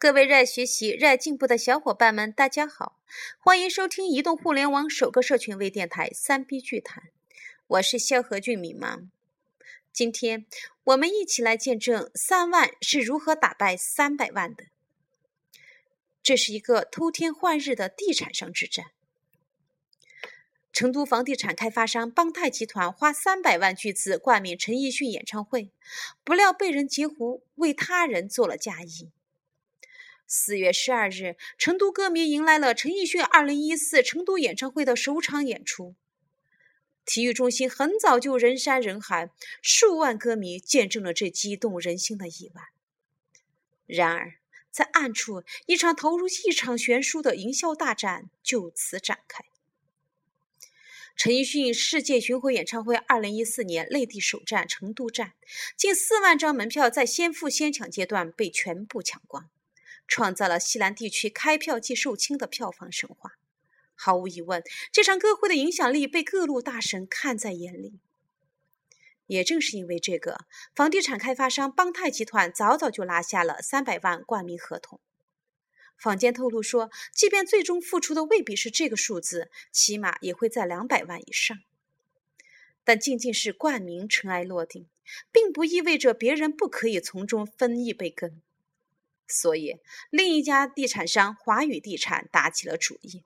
各位热爱学习、热爱进步的小伙伴们，大家好！欢迎收听移动互联网首个社群微电台《三 B 剧谈》，我是萧何俊敏芒。今天我们一起来见证三万是如何打败三百万的。这是一个偷天换日的地产商之战。成都房地产开发商邦泰集团花三百万巨资冠名陈奕迅演唱会，不料被人截胡，为他人做了嫁衣。四月十二日，成都歌迷迎来了陈奕迅二零一四成都演唱会的首场演出。体育中心很早就人山人海，数万歌迷见证了这激动人心的一晚。然而，在暗处，一场投入异常悬殊的营销大战就此展开。陈奕迅世界巡回演唱会二零一四年内地首站成都站，近四万张门票在先付先抢阶段被全部抢光。创造了西南地区开票即售罄的票房神话。毫无疑问，这场歌会的影响力被各路大神看在眼里。也正是因为这个，房地产开发商邦泰集团早早就拿下了三百万冠名合同。坊间透露说，即便最终付出的未必是这个数字，起码也会在两百万以上。但仅仅是冠名尘埃落定，并不意味着别人不可以从中分一杯羹。所以，另一家地产商华宇地产打起了主意。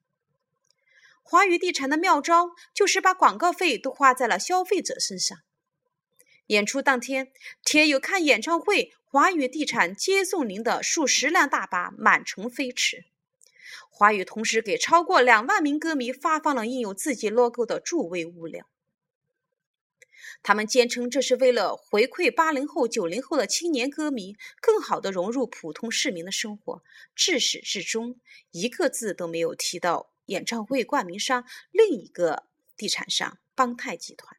华宇地产的妙招就是把广告费都花在了消费者身上。演出当天，铁有看演唱会，华宇地产接送您的数十辆大巴满城飞驰。华宇同时给超过两万名歌迷发放了印有自己 logo 的助威物料。他们坚称，这是为了回馈八零后、九零后的青年歌迷，更好地融入普通市民的生活。至始至终，一个字都没有提到演唱会冠名商另一个地产商邦泰集团。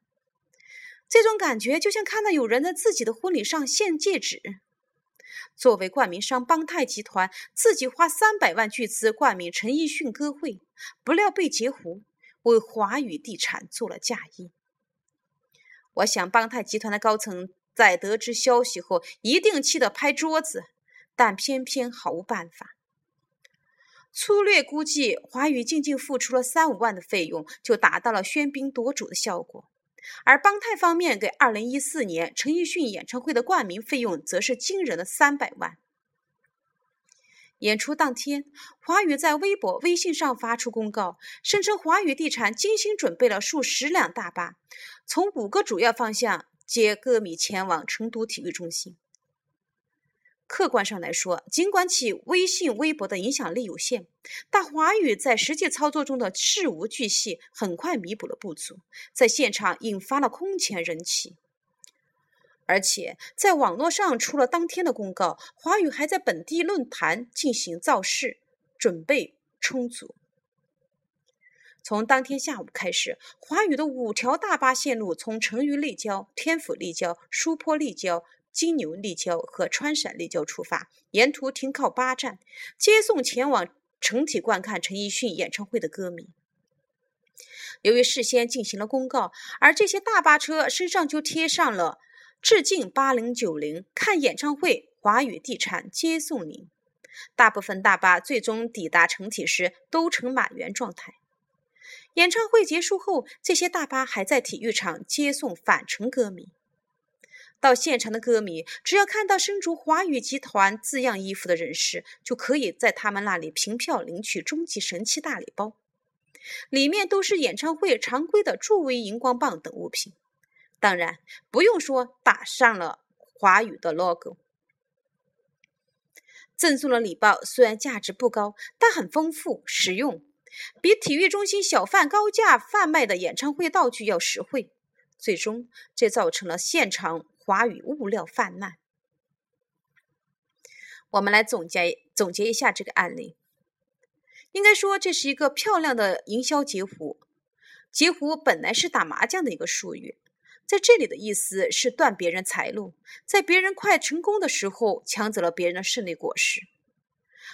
这种感觉就像看到有人在自己的婚礼上献戒指。作为冠名商，邦泰集团自己花三百万巨资冠名陈奕迅歌会，不料被截胡，为华宇地产做了嫁衣。我想，邦泰集团的高层在得知消息后，一定气得拍桌子，但偏偏毫无办法。粗略估计，华宇仅仅付出了三五万的费用，就达到了喧宾夺主的效果。而邦泰方面给二零一四年陈奕迅演唱会的冠名费用，则是惊人的三百万。演出当天，华宇在微博、微信上发出公告，声称华宇地产精心准备了数十辆大巴，从五个主要方向接歌迷前往成都体育中心。客观上来说，尽管其微信、微博的影响力有限，但华宇在实际操作中的事无巨细，很快弥补了不足，在现场引发了空前人气。而且在网络上，出了当天的公告，华宇还在本地论坛进行造势，准备充足。从当天下午开始，华宇的五条大巴线路从成渝立交、天府立交、苏坡立交、金牛立交和川陕立交出发，沿途停靠八站，接送前往成体观看陈奕迅演唱会的歌迷。由于事先进行了公告，而这些大巴车身上就贴上了。致敬八零九零，看演唱会，华宇地产接送您。大部分大巴最终抵达成体时都呈满员状态。演唱会结束后，这些大巴还在体育场接送返程歌迷。到现场的歌迷，只要看到身着华宇集团字样衣服的人士，就可以在他们那里凭票领取终极神器大礼包，里面都是演唱会常规的助威荧光棒等物品。当然不用说，打上了华语的 logo。赠送的礼包虽然价值不高，但很丰富实用，比体育中心小贩高价贩卖的演唱会道具要实惠。最终，这造成了现场华语物料泛滥。我们来总结总结一下这个案例。应该说，这是一个漂亮的营销截胡。截胡本来是打麻将的一个术语。在这里的意思是断别人财路，在别人快成功的时候抢走了别人的胜利果实。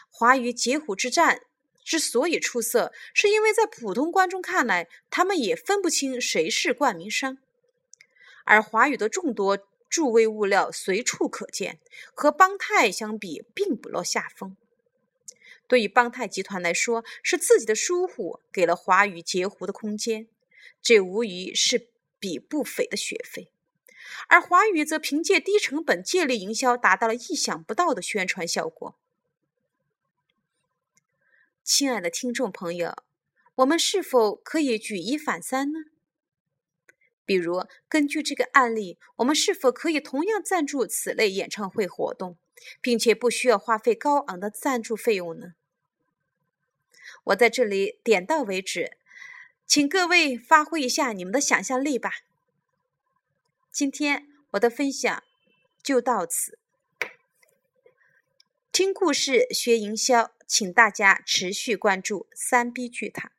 华语截虎之战之所以出色，是因为在普通观众看来，他们也分不清谁是冠名商。而华语的众多助威物料随处可见，和邦泰相比并不落下风。对于邦泰集团来说，是自己的疏忽给了华语截胡的空间，这无疑是笔不菲的学费。而华语则凭借低成本借力营销，达到了意想不到的宣传效果。亲爱的听众朋友，我们是否可以举一反三呢？比如，根据这个案例，我们是否可以同样赞助此类演唱会活动，并且不需要花费高昂的赞助费用呢？我在这里点到为止，请各位发挥一下你们的想象力吧。今天我的分享就到此。听故事学营销，请大家持续关注三 B 剧谈。